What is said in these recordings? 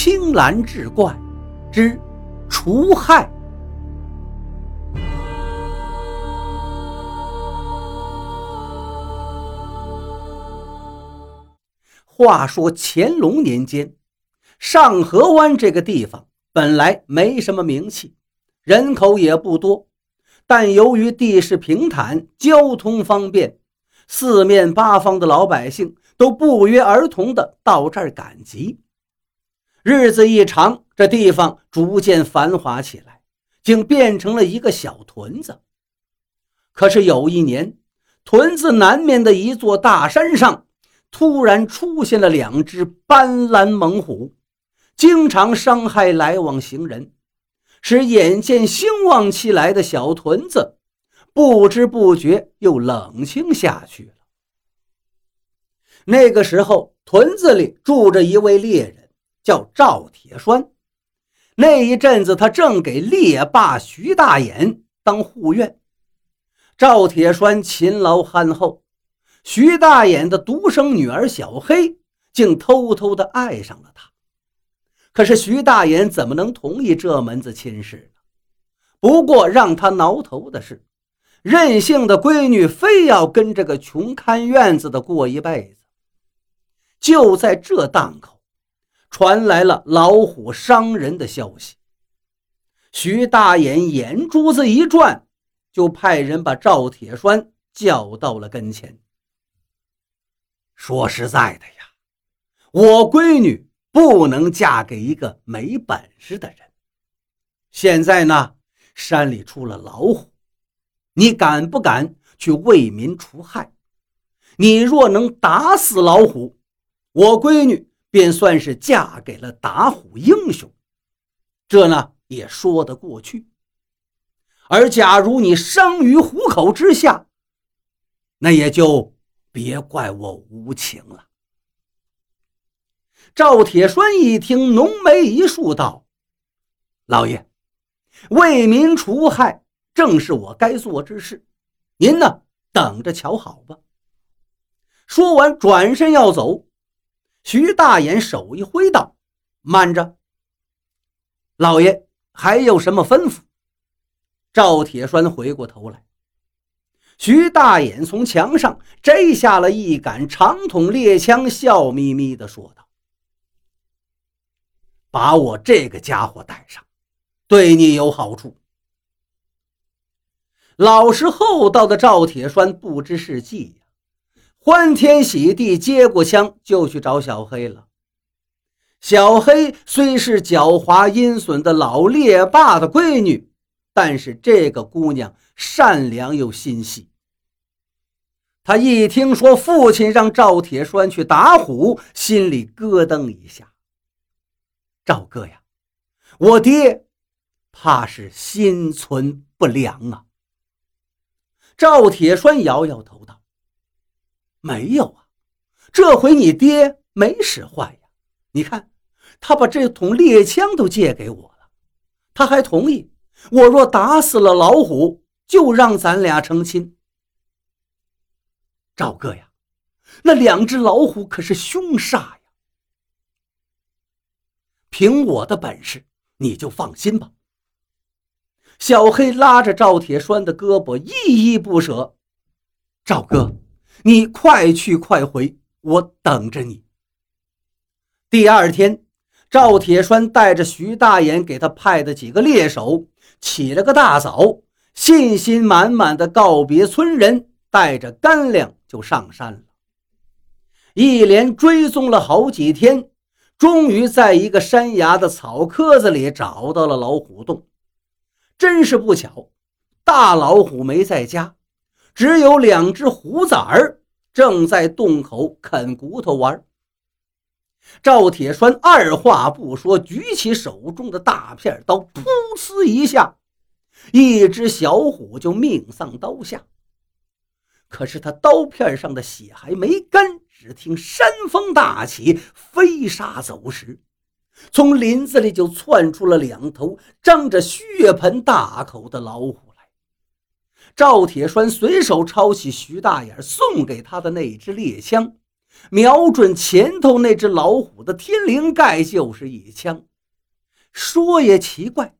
青蓝志怪之除害。话说乾隆年间，上河湾这个地方本来没什么名气，人口也不多，但由于地势平坦，交通方便，四面八方的老百姓都不约而同的到这儿赶集。日子一长，这地方逐渐繁华起来，竟变成了一个小屯子。可是有一年，屯子南面的一座大山上，突然出现了两只斑斓猛虎，经常伤害来往行人，使眼见兴旺起来的小屯子，不知不觉又冷清下去了。那个时候，屯子里住着一位猎人。叫赵铁栓，那一阵子他正给猎霸徐大眼当护院。赵铁栓勤劳憨厚，徐大眼的独生女儿小黑竟偷偷的爱上了他。可是徐大眼怎么能同意这门子亲事呢？不过让他挠头的是，任性的闺女非要跟这个穷看院子的过一辈子。就在这档口。传来了老虎伤人的消息，徐大眼眼珠子一转，就派人把赵铁栓叫到了跟前。说实在的呀，我闺女不能嫁给一个没本事的人。现在呢，山里出了老虎，你敢不敢去为民除害？你若能打死老虎，我闺女。便算是嫁给了打虎英雄，这呢也说得过去。而假如你生于虎口之下，那也就别怪我无情了。赵铁栓一听，浓眉一竖，道：“老爷，为民除害，正是我该做之事。您呢，等着瞧好吧。”说完，转身要走。徐大眼手一挥道：“慢着，老爷还有什么吩咐？”赵铁栓回过头来，徐大眼从墙上摘下了一杆长筒猎枪，笑眯眯地说道：“把我这个家伙带上，对你有好处。”老实厚道的赵铁栓不知是计呀。欢天喜地接过枪，就去找小黑了。小黑虽是狡猾阴损的老猎霸的闺女，但是这个姑娘善良又心细。她一听说父亲让赵铁栓去打虎，心里咯噔一下。赵哥呀，我爹怕是心存不良啊。赵铁栓摇摇头道。没有啊，这回你爹没使坏呀。你看，他把这桶猎枪都借给我了，他还同意我若打死了老虎，就让咱俩成亲。赵哥呀，那两只老虎可是凶煞呀。凭我的本事，你就放心吧。小黑拉着赵铁栓的胳膊，依依不舍。赵哥。你快去快回，我等着你。第二天，赵铁栓带着徐大眼给他派的几个猎手，起了个大早，信心满满的告别村人，带着干粮就上山了。一连追踪了好几天，终于在一个山崖的草棵子里找到了老虎洞。真是不巧，大老虎没在家。只有两只虎崽儿正在洞口啃骨头玩。赵铁栓二话不说，举起手中的大片刀，噗呲一下，一只小虎就命丧刀下。可是他刀片上的血还没干，只听山风大起，飞沙走石，从林子里就窜出了两头张着血盆大口的老虎。赵铁栓随手抄起徐大眼送给他的那支猎枪，瞄准前头那只老虎的天灵盖就是一枪。说也奇怪，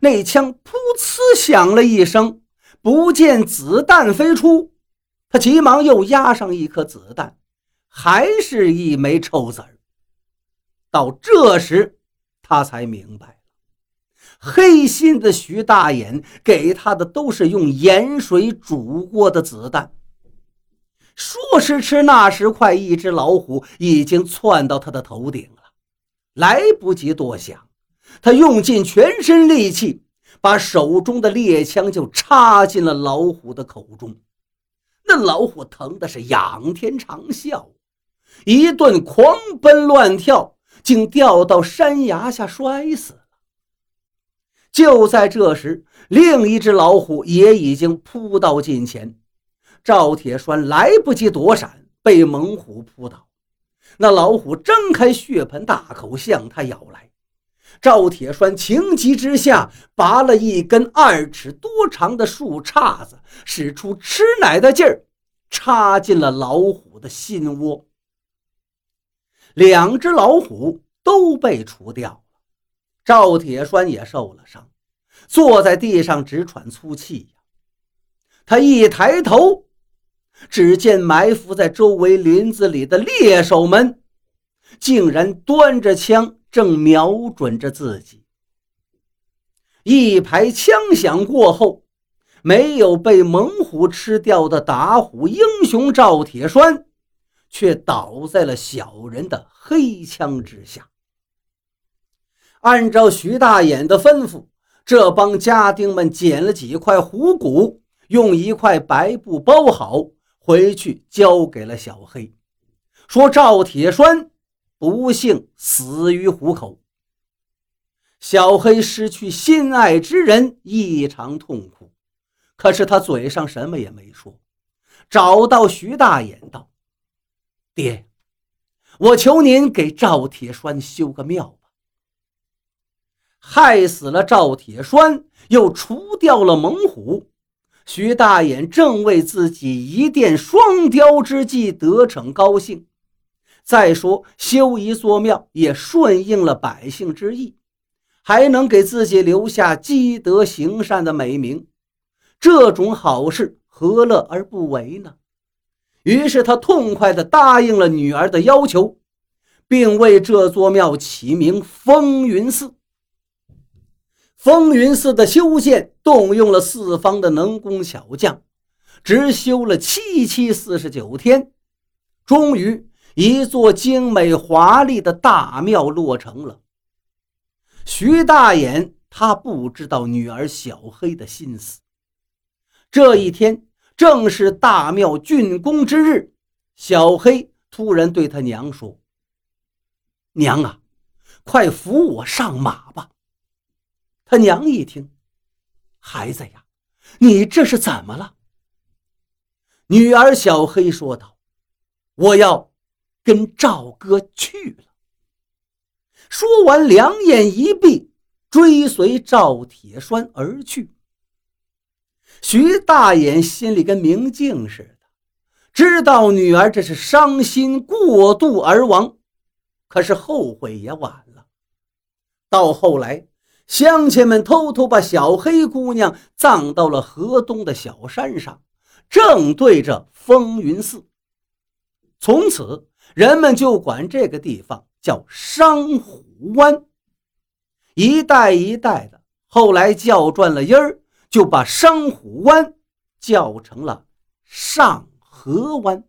那枪噗呲响了一声，不见子弹飞出。他急忙又压上一颗子弹，还是一枚臭子儿。到这时，他才明白，黑心的徐大眼给他的都是用盐水煮过的子弹。说时迟，那时快，一只老虎已经窜到他的头顶了，来不及多想。他用尽全身力气，把手中的猎枪就插进了老虎的口中。那老虎疼的是仰天长啸，一顿狂奔乱跳，竟掉到山崖下摔死。就在这时，另一只老虎也已经扑到近前，赵铁栓来不及躲闪，被猛虎扑倒。那老虎睁开血盆大口向他咬来。赵铁栓情急之下，拔了一根二尺多长的树杈子，使出吃奶的劲儿，插进了老虎的心窝。两只老虎都被除掉，赵铁栓也受了伤，坐在地上直喘粗气呀。他一抬头，只见埋伏在周围林子里的猎手们，竟然端着枪。正瞄准着自己，一排枪响过后，没有被猛虎吃掉的打虎英雄赵铁栓，却倒在了小人的黑枪之下。按照徐大眼的吩咐，这帮家丁们捡了几块虎骨，用一块白布包好，回去交给了小黑，说赵铁栓。不幸死于虎口，小黑失去心爱之人，异常痛苦。可是他嘴上什么也没说，找到徐大眼道：“爹，我求您给赵铁栓修个庙。害死了赵铁栓，又除掉了猛虎。徐大眼正为自己一箭双雕之计得逞高兴。”再说修一座庙也顺应了百姓之意，还能给自己留下积德行善的美名，这种好事何乐而不为呢？于是他痛快地答应了女儿的要求，并为这座庙起名风云寺。风云寺的修建动用了四方的能工巧匠，只修了七七四十九天，终于。一座精美华丽的大庙落成了。徐大眼他不知道女儿小黑的心思。这一天正是大庙竣工之日，小黑突然对他娘说：“娘啊，快扶我上马吧。”他娘一听：“孩子呀，你这是怎么了？”女儿小黑说道：“我要。”跟赵哥去了。说完，两眼一闭，追随赵铁栓而去。徐大眼心里跟明镜似的，知道女儿这是伤心过度而亡，可是后悔也晚了。到后来，乡亲们偷偷把小黑姑娘葬到了河东的小山上，正对着风云寺。从此。人们就管这个地方叫商虎湾，一代一代的，后来叫转了音儿，就把商虎湾叫成了上河湾。